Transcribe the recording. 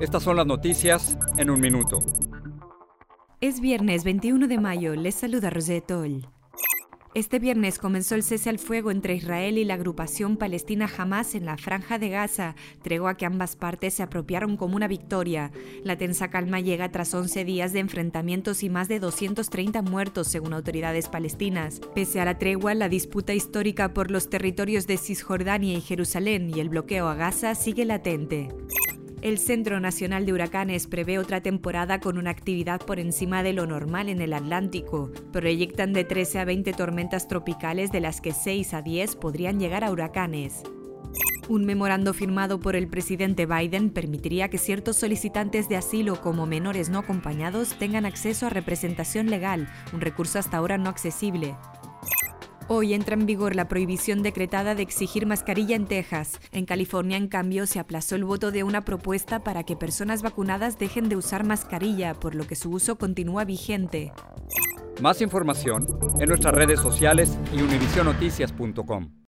Estas son las noticias en un minuto. Es viernes 21 de mayo. Les saluda Rosette Toll. Este viernes comenzó el cese al fuego entre Israel y la agrupación palestina Hamas en la franja de Gaza, tregua que ambas partes se apropiaron como una victoria. La tensa calma llega tras 11 días de enfrentamientos y más de 230 muertos, según autoridades palestinas. Pese a la tregua, la disputa histórica por los territorios de Cisjordania y Jerusalén y el bloqueo a Gaza sigue latente. El Centro Nacional de Huracanes prevé otra temporada con una actividad por encima de lo normal en el Atlántico. Proyectan de 13 a 20 tormentas tropicales, de las que 6 a 10 podrían llegar a huracanes. Un memorando firmado por el presidente Biden permitiría que ciertos solicitantes de asilo como menores no acompañados tengan acceso a representación legal, un recurso hasta ahora no accesible. Hoy entra en vigor la prohibición decretada de exigir mascarilla en Texas. En California, en cambio, se aplazó el voto de una propuesta para que personas vacunadas dejen de usar mascarilla, por lo que su uso continúa vigente. Más información en nuestras redes sociales y univisionoticias.com.